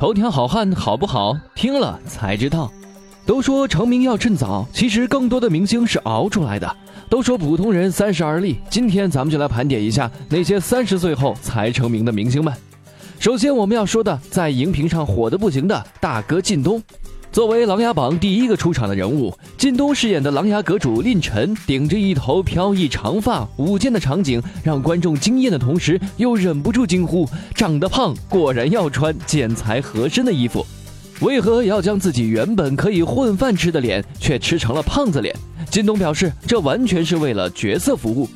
头条好汉好不好？听了才知道。都说成名要趁早，其实更多的明星是熬出来的。都说普通人三十而立，今天咱们就来盘点一下那些三十岁后才成名的明星们。首先我们要说的，在荧屏上火的不行的大哥靳东。作为《琅琊榜》第一个出场的人物，靳东饰演的琅琊阁主蔺晨，顶着一头飘逸长发，舞剑的场景让观众惊艳的同时，又忍不住惊呼：长得胖，果然要穿剪裁合身的衣服。为何要将自己原本可以混饭吃的脸，却吃成了胖子脸？靳东表示，这完全是为了角色服务。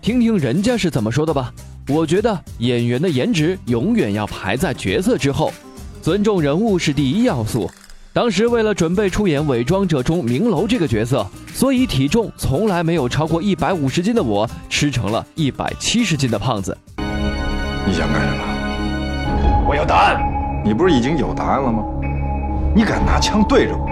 听听人家是怎么说的吧。我觉得演员的颜值永远要排在角色之后，尊重人物是第一要素。当时为了准备出演《伪装者》中明楼这个角色，所以体重从来没有超过一百五十斤的我，吃成了一百七十斤的胖子。你想干什么？我要答案。你不是已经有答案了吗？你敢拿枪对着我？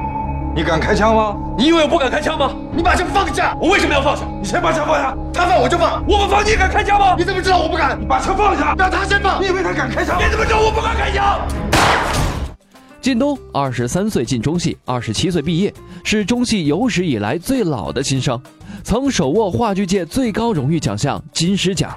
你敢开枪吗？你以为我不敢开枪吗？你把枪放下！我为什么要放下？你先把枪放下。他放我就放，我不放你敢开枪吗？你怎么知道我不敢？你把枪放下，让他先放。你以为他敢开枪？你怎么知道我不敢开枪？靳东二十三岁进中戏，二十七岁毕业，是中戏有史以来最老的新生，曾手握话剧界最高荣誉奖项金狮奖。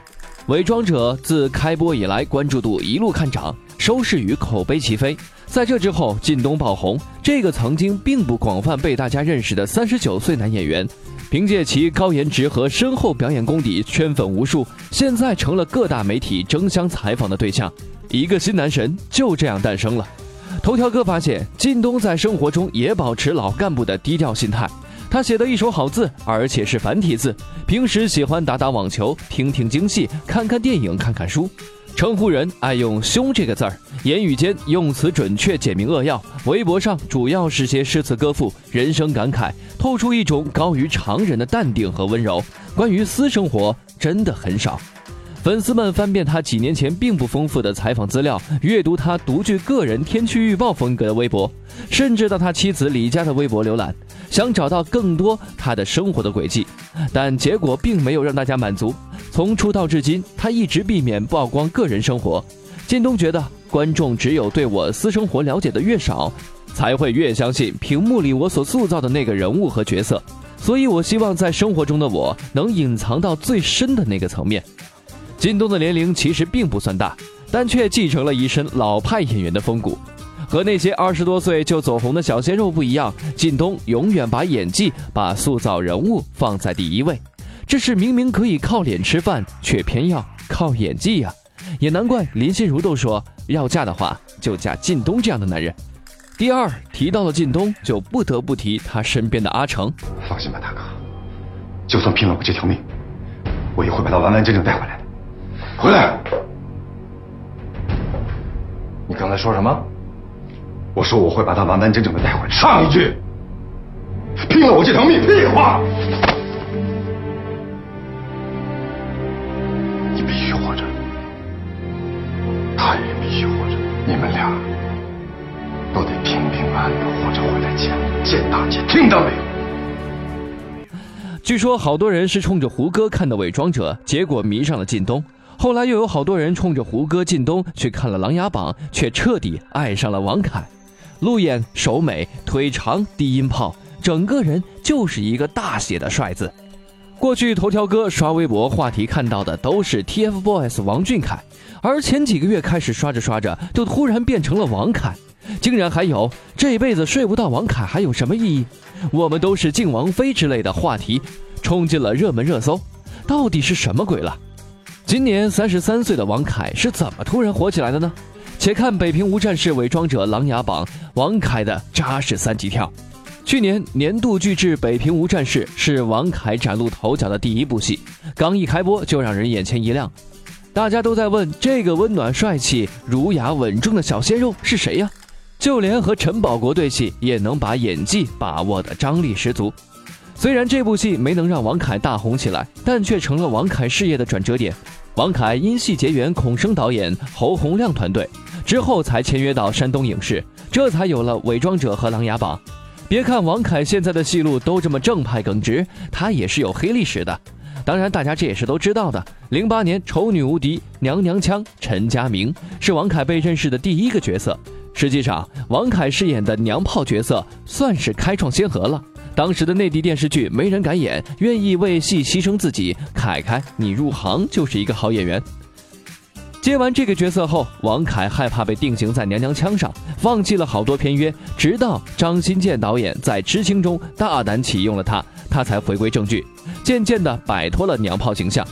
《伪装者》自开播以来关注度一路看涨，收视与口碑齐飞。在这之后，靳东爆红，这个曾经并不广泛被大家认识的三十九岁男演员，凭借其高颜值和深厚表演功底圈粉无数，现在成了各大媒体争相采访的对象。一个新男神就这样诞生了。头条哥发现，靳东在生活中也保持老干部的低调心态。他写的一手好字，而且是繁体字。平时喜欢打打网球，听听京戏，看看电影，看看书。称呼人爱用“兄”这个字儿，言语间用词准确，简明扼要。微博上主要是些诗词歌赋、人生感慨，透出一种高于常人的淡定和温柔。关于私生活，真的很少。粉丝们翻遍他几年前并不丰富的采访资料，阅读他独具个人天气预报风格的微博，甚至到他妻子李佳的微博浏览，想找到更多他的生活的轨迹，但结果并没有让大家满足。从出道至今，他一直避免曝光个人生活。靳东觉得，观众只有对我私生活了解的越少，才会越相信屏幕里我所塑造的那个人物和角色，所以我希望在生活中的我能隐藏到最深的那个层面。靳东的年龄其实并不算大，但却继承了一身老派演员的风骨。和那些二十多岁就走红的小鲜肉不一样，靳东永远把演技、把塑造人物放在第一位。这是明明可以靠脸吃饭，却偏要靠演技呀！也难怪林心如都说，要嫁的话就嫁靳东这样的男人。第二，提到了靳东，就不得不提他身边的阿成。放心吧，大哥，就算拼了我这条命，我也会把他完完整整带回来的。回来！你刚才说什么？我说我会把他完完整整的带回来。上一句，拼了我这条命，屁话！你必须活着，他也必须活着，你们俩都得平平安安的活着回来见见大姐，听到没有？据说好多人是冲着胡歌看的《伪装者》，结果迷上了靳东。后来又有好多人冲着胡歌、靳东去看了《琅琊榜》，却彻底爱上了王凯。路演手美腿长低音炮，整个人就是一个大写的帅字。过去头条哥刷微博话题看到的都是 TFBOYS 王俊凯，而前几个月开始刷着刷着，就突然变成了王凯，竟然还有这辈子睡不到王凯还有什么意义？我们都是敬王妃之类的话题，冲进了热门热搜，到底是什么鬼了？今年三十三岁的王凯是怎么突然火起来的呢？且看《北平无战事》《伪装者》《琅琊榜》，王凯的扎实三级跳。去年年度巨制《北平无战事》是王凯崭露头角的第一部戏，刚一开播就让人眼前一亮。大家都在问这个温暖、帅气、儒雅、稳重的小鲜肉是谁呀？就连和陈宝国对戏也能把演技把握的张力十足。虽然这部戏没能让王凯大红起来，但却成了王凯事业的转折点。王凯因戏结缘孔生导演、侯洪亮团队，之后才签约到山东影视，这才有了《伪装者》和《琅琊榜》。别看王凯现在的戏路都这么正派耿直，他也是有黑历史的。当然，大家这也是都知道的。零八年《丑女无敌》娘娘腔陈佳明是王凯被认识的第一个角色，实际上，王凯饰演的娘炮角色算是开创先河了。当时的内地电视剧没人敢演，愿意为戏牺牲自己。凯凯，你入行就是一个好演员。接完这个角色后，王凯害怕被定型在娘娘腔上，放弃了好多片约。直到张新建导演在《知青》中大胆启用了他，他才回归正剧，渐渐地摆脱了娘炮形象。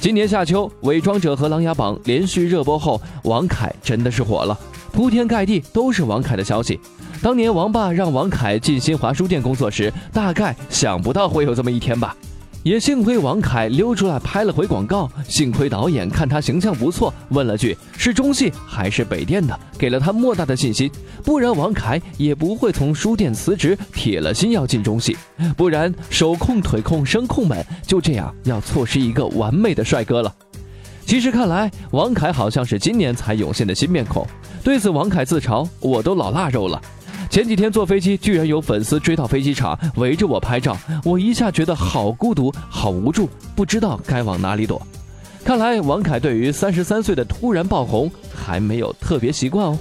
今年夏秋，《伪装者》和《琅琊榜》连续热播后，王凯真的是火了，铺天盖地都是王凯的消息。当年王爸让王凯进新华书店工作时，大概想不到会有这么一天吧。也幸亏王凯溜出来拍了回广告，幸亏导演看他形象不错，问了句是中戏还是北电的，给了他莫大的信心。不然王凯也不会从书店辞职，铁了心要进中戏。不然手控、腿控、声控们就这样要错失一个完美的帅哥了。其实看来，王凯好像是今年才涌现的新面孔。对此，王凯自嘲：“我都老腊肉了。”前几天坐飞机，居然有粉丝追到飞机场围着我拍照，我一下觉得好孤独、好无助，不知道该往哪里躲。看来王凯对于三十三岁的突然爆红还没有特别习惯哦。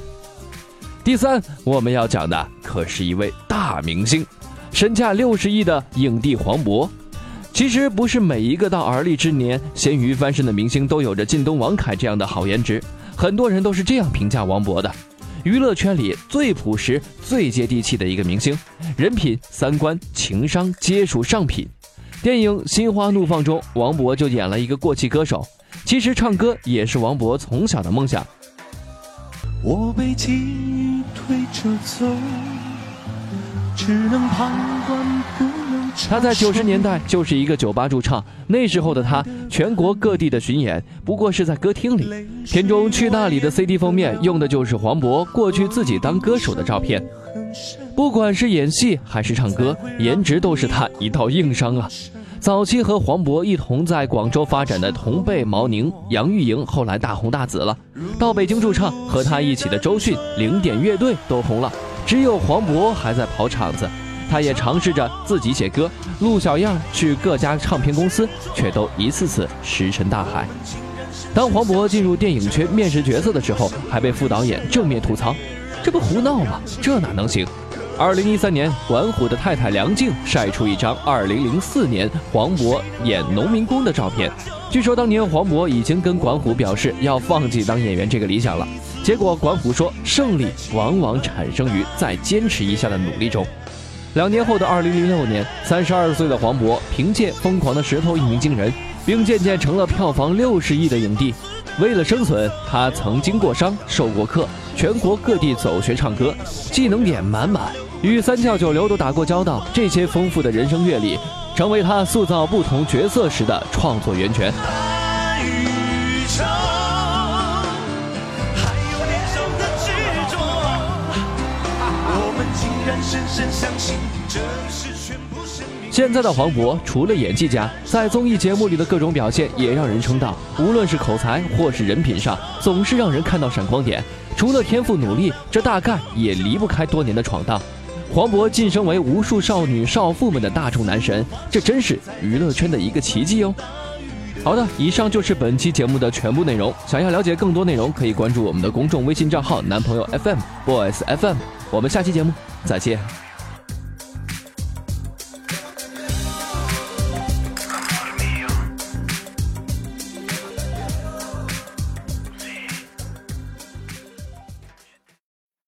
第三，我们要讲的可是一位大明星，身价六十亿的影帝黄渤。其实不是每一个到而立之年咸鱼翻身的明星都有着靳东、王凯这样的好颜值，很多人都是这样评价王勃的。娱乐圈里最朴实、最接地气的一个明星，人品、三观、情商皆属上品。电影《心花怒放》中，王勃就演了一个过气歌手。其实唱歌也是王勃从小的梦想。我被记忆推着走，只能旁观不。他在九十年代就是一个酒吧驻唱，那时候的他，全国各地的巡演不过是在歌厅里。片中《去那里》的 CD 封面用的就是黄渤过去自己当歌手的照片。不管是演戏还是唱歌，颜值都是他一道硬伤啊。早期和黄渤一同在广州发展的同辈毛宁、杨钰莹后来大红大紫了，到北京驻唱，和他一起的周迅、零点乐队都红了，只有黄渤还在跑场子。他也尝试着自己写歌，录小样去各家唱片公司，却都一次次石沉大海。当黄渤进入电影圈面试角色的时候，还被副导演正面吐槽：“这不胡闹吗？这哪能行？”二零一三年，管虎的太太梁静晒出一张二零零四年黄渤演农民工的照片。据说当年黄渤已经跟管虎表示要放弃当演员这个理想了。结果管虎说：“胜利往往产生于再坚持一下的努力中。”两年后的二零零六年，三十二岁的黄渤凭借《疯狂的石头》一鸣惊人，并渐渐成了票房六十亿的影帝。为了生存，他曾经过伤、受过课，全国各地走学唱歌，技能点满满，与三教九流都打过交道。这些丰富的人生阅历，成为他塑造不同角色时的创作源泉。现在的黄渤除了演技佳，在综艺节目里的各种表现也让人称道。无论是口才或是人品上，总是让人看到闪光点。除了天赋努力，这大概也离不开多年的闯荡。黄渤晋升为无数少女少妇们的大众男神，这真是娱乐圈的一个奇迹哦。好的，以上就是本期节目的全部内容。想要了解更多内容，可以关注我们的公众微信账号“男朋友 FM Boys FM”。我们下期节目再见。